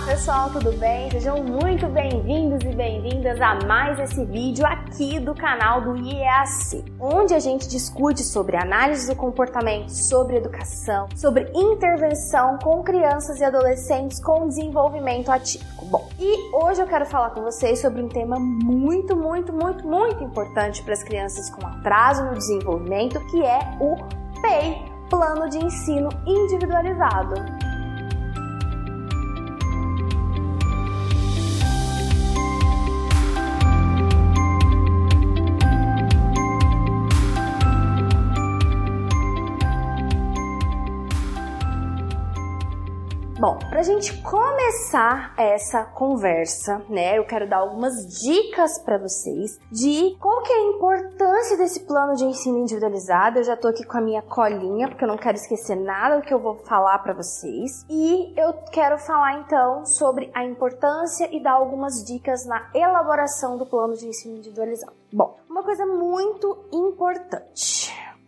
Olá pessoal, tudo bem? Sejam muito bem-vindos e bem-vindas a mais esse vídeo aqui do canal do IEAC, onde a gente discute sobre análise do comportamento, sobre educação, sobre intervenção com crianças e adolescentes com desenvolvimento atípico. Bom, e hoje eu quero falar com vocês sobre um tema muito, muito, muito, muito importante para as crianças com atraso no desenvolvimento, que é o PEI, Plano de Ensino Individualizado. Bom, para a gente começar essa conversa, né, eu quero dar algumas dicas para vocês de qual que é a importância desse plano de ensino individualizado. Eu já tô aqui com a minha colinha, porque eu não quero esquecer nada do que eu vou falar para vocês. E eu quero falar então sobre a importância e dar algumas dicas na elaboração do plano de ensino individualizado. Bom, uma coisa muito importante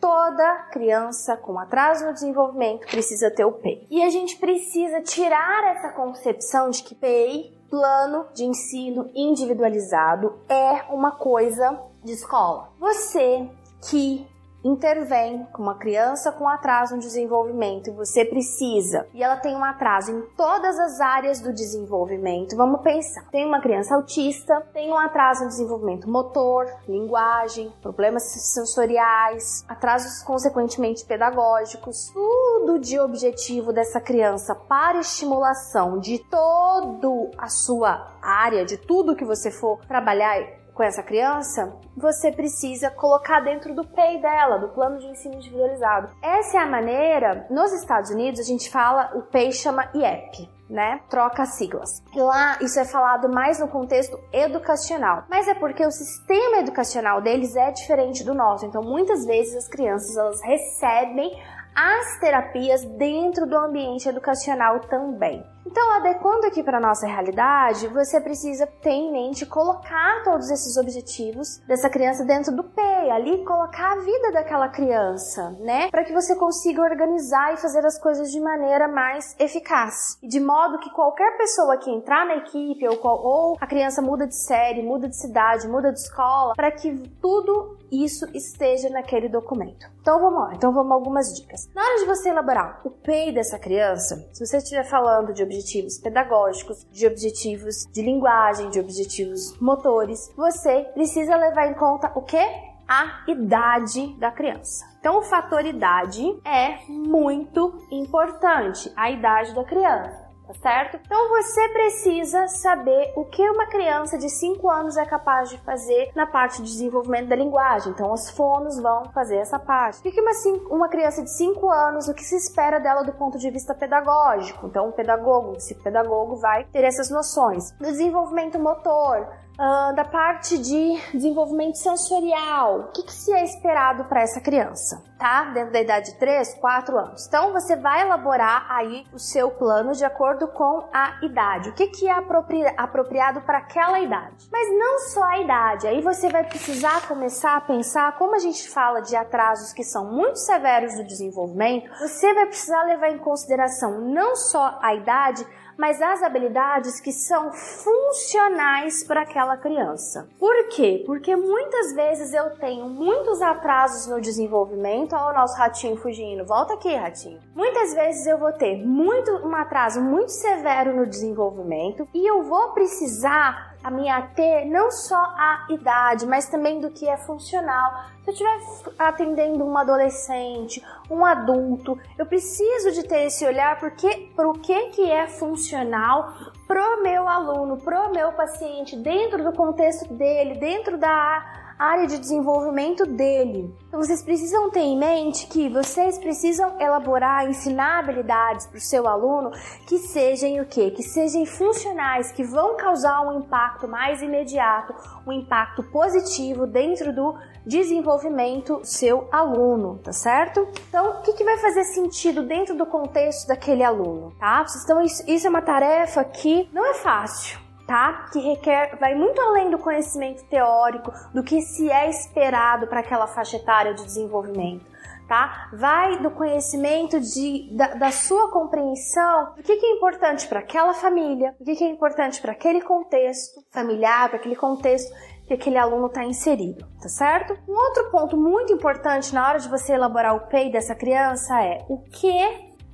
toda criança com atraso no desenvolvimento precisa ter o PEI. E a gente precisa tirar essa concepção de que PEI, plano de ensino individualizado, é uma coisa de escola. Você que intervém com uma criança com atraso no desenvolvimento e você precisa, e ela tem um atraso em todas as áreas do desenvolvimento, vamos pensar. Tem uma criança autista, tem um atraso no desenvolvimento motor, linguagem, problemas sensoriais, atrasos consequentemente pedagógicos, tudo de objetivo dessa criança para estimulação de todo a sua área, de tudo que você for trabalhar com essa criança, você precisa colocar dentro do PEI dela, do plano de ensino individualizado. Essa é a maneira, nos Estados Unidos a gente fala, o PEI chama IEP, né? Troca siglas. Lá isso é falado mais no contexto educacional, mas é porque o sistema educacional deles é diferente do nosso. Então, muitas vezes as crianças elas recebem as terapias dentro do ambiente educacional também. Então, adequando aqui para nossa realidade, você precisa ter em mente colocar todos esses objetivos dessa criança dentro do PEI, ali colocar a vida daquela criança, né? Para que você consiga organizar e fazer as coisas de maneira mais eficaz. De modo que qualquer pessoa que entrar na equipe ou, ou a criança muda de série, muda de cidade, muda de escola, para que tudo isso esteja naquele documento. Então vamos lá, então vamos algumas dicas. Na hora de você elaborar o PEI dessa criança, se você estiver falando de objetivos pedagógicos, de objetivos de linguagem, de objetivos motores, você precisa levar em conta o que? A idade da criança. Então, o fator idade é muito importante, a idade da criança tá certo? Então você precisa saber o que uma criança de 5 anos é capaz de fazer na parte de desenvolvimento da linguagem. Então os fonos vão fazer essa parte. O que uma, uma criança de 5 anos, o que se espera dela do ponto de vista pedagógico? Então o pedagogo, esse pedagogo vai ter essas noções. Do desenvolvimento motor, Uh, da parte de desenvolvimento sensorial. O que, que se é esperado para essa criança, tá? Dentro da idade de 3, 4 anos. Então, você vai elaborar aí o seu plano de acordo com a idade. O que, que é apropri apropriado para aquela idade. Mas não só a idade. Aí você vai precisar começar a pensar, como a gente fala de atrasos que são muito severos do desenvolvimento, você vai precisar levar em consideração não só a idade, mas as habilidades que são funcionais para aquela criança. Por quê? Porque muitas vezes eu tenho muitos atrasos no desenvolvimento. Olha o nosso ratinho fugindo. Volta aqui, ratinho. Muitas vezes eu vou ter muito um atraso muito severo no desenvolvimento e eu vou precisar a minha ter não só a idade, mas também do que é funcional. Se eu estiver atendendo um adolescente, um adulto, eu preciso de ter esse olhar porque o que que é funcional pro meu aluno, pro meu paciente, dentro do contexto dele, dentro da área de desenvolvimento dele. Então vocês precisam ter em mente que vocês precisam elaborar, ensinar habilidades para o seu aluno que sejam o quê? Que sejam funcionais, que vão causar um impacto mais imediato, um impacto positivo dentro do desenvolvimento do seu aluno, tá certo? Então, o que, que vai fazer sentido dentro do contexto daquele aluno, tá? Então, isso é uma tarefa que não é fácil, tá? Que requer, vai muito além do conhecimento teórico, do que se é esperado para aquela faixa etária de desenvolvimento. Tá? Vai do conhecimento de, da, da sua compreensão do que, que é importante para aquela família, o que, que é importante para aquele contexto familiar, para aquele contexto que aquele aluno está inserido, tá certo? Um outro ponto muito importante na hora de você elaborar o PEI dessa criança é o que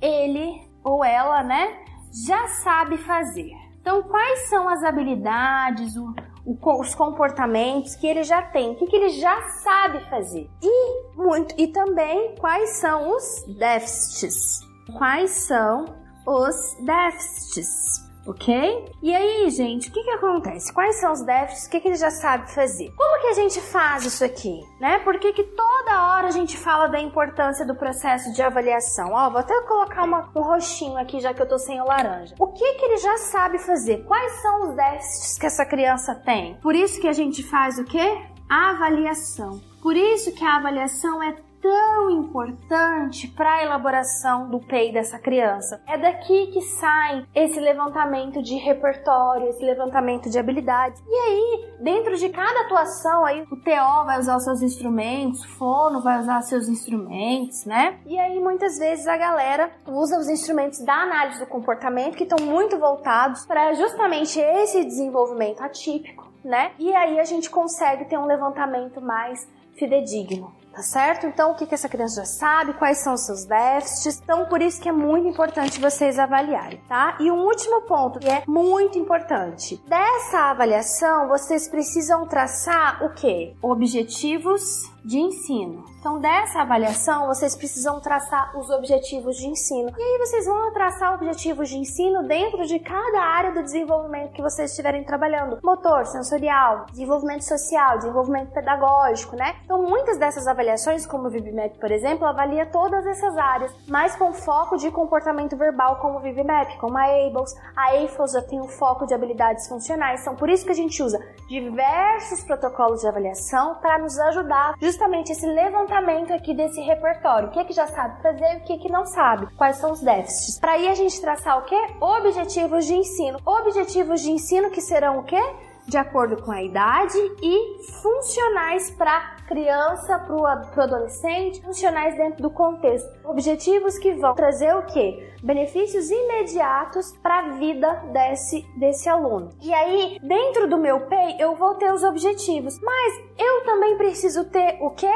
ele ou ela, né, já sabe fazer. Então, quais são as habilidades, o, o, os comportamentos que ele já tem, o que, que ele já sabe fazer? E muito e também quais são os déficits? Quais são os déficits? Ok? E aí, gente, o que que acontece? Quais são os déficits? O que que ele já sabe fazer? Como que a gente faz isso aqui, né? Por que que toda hora a gente fala da importância do processo de avaliação? Ó, vou até colocar uma, um roxinho aqui, já que eu tô sem o laranja. O que que ele já sabe fazer? Quais são os déficits que essa criança tem? Por isso que a gente faz o quê? Avaliação. Por isso que a avaliação é tão importante para a elaboração do PEI dessa criança. É daqui que sai esse levantamento de repertório, esse levantamento de habilidades. E aí, dentro de cada atuação, aí o TO vai usar os seus instrumentos, o fono vai usar seus instrumentos, né? E aí muitas vezes a galera usa os instrumentos da análise do comportamento que estão muito voltados para justamente esse desenvolvimento atípico, né? E aí a gente consegue ter um levantamento mais fidedigno tá certo? Então, o que, que essa criança já sabe, quais são os seus déficits. Então, por isso que é muito importante vocês avaliarem, tá? E um último ponto que é muito importante. Dessa avaliação, vocês precisam traçar o quê? Objetivos de ensino. Então, dessa avaliação, vocês precisam traçar os objetivos de ensino. E aí, vocês vão traçar objetivos de ensino dentro de cada área do desenvolvimento que vocês estiverem trabalhando: motor, sensorial, desenvolvimento social, desenvolvimento pedagógico, né? Então, muitas dessas avaliações, como o VibMap, por exemplo, avalia todas essas áreas, mas com foco de comportamento verbal, como o VibMap, como a ABLES. A AFOS já tem um foco de habilidades funcionais. Então, por isso que a gente usa diversos protocolos de avaliação para nos ajudar justamente esse levantamento aqui desse repertório. O que, é que já sabe fazer e o que, é que não sabe. Quais são os déficits. Para aí a gente traçar o que? Objetivos de ensino. Objetivos de ensino que serão o quê? de acordo com a idade e funcionais para criança, para o adolescente, funcionais dentro do contexto. Objetivos que vão trazer o quê? Benefícios imediatos para a vida desse, desse aluno. E aí, dentro do meu PEI, eu vou ter os objetivos, mas eu também preciso ter o quê?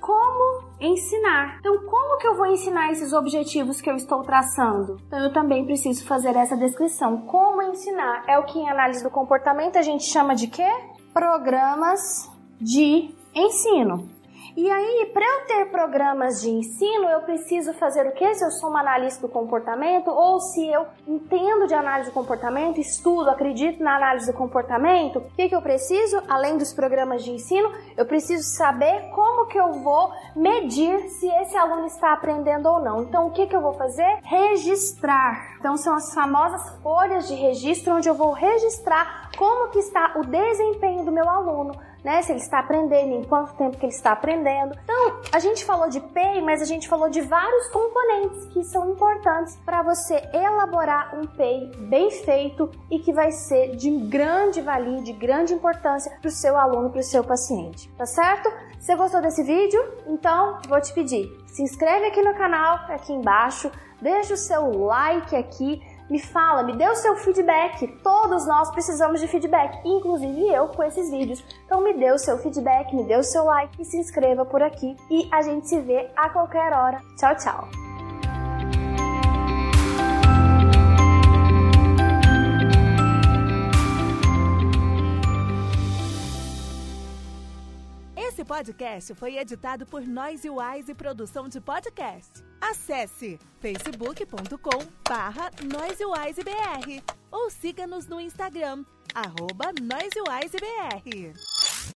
como ensinar. Então, como que eu vou ensinar esses objetivos que eu estou traçando? Então, eu também preciso fazer essa descrição. Como ensinar? É o que em análise do comportamento a gente chama de quê? Programas de ensino. E aí, para eu ter programas de ensino, eu preciso fazer o que? Se eu sou uma analista do comportamento ou se eu entendo de análise do comportamento, estudo, acredito na análise do comportamento, o que, que eu preciso? Além dos programas de ensino, eu preciso saber como que eu vou medir se esse aluno está aprendendo ou não. Então, o que, que eu vou fazer? Registrar. Então, são as famosas folhas de registro onde eu vou registrar como que está o desempenho do meu aluno né? Se ele está aprendendo, em quanto tempo que ele está aprendendo. Então, a gente falou de PEI, mas a gente falou de vários componentes que são importantes para você elaborar um PEI bem feito e que vai ser de grande valia, de grande importância para o seu aluno, para o seu paciente, tá certo? Você gostou desse vídeo? Então, vou te pedir, se inscreve aqui no canal, aqui embaixo, deixa o seu like aqui, me fala, me dê o seu feedback. Todos nós precisamos de feedback, inclusive eu com esses vídeos. Então me dê o seu feedback, me dê o seu like e se inscreva por aqui. E a gente se vê a qualquer hora. Tchau, tchau! Esse podcast foi editado por Noise Wise Produção de Podcast. Acesse facebook.com barra ou siga-nos no Instagram, arroba NoiseWiseBR.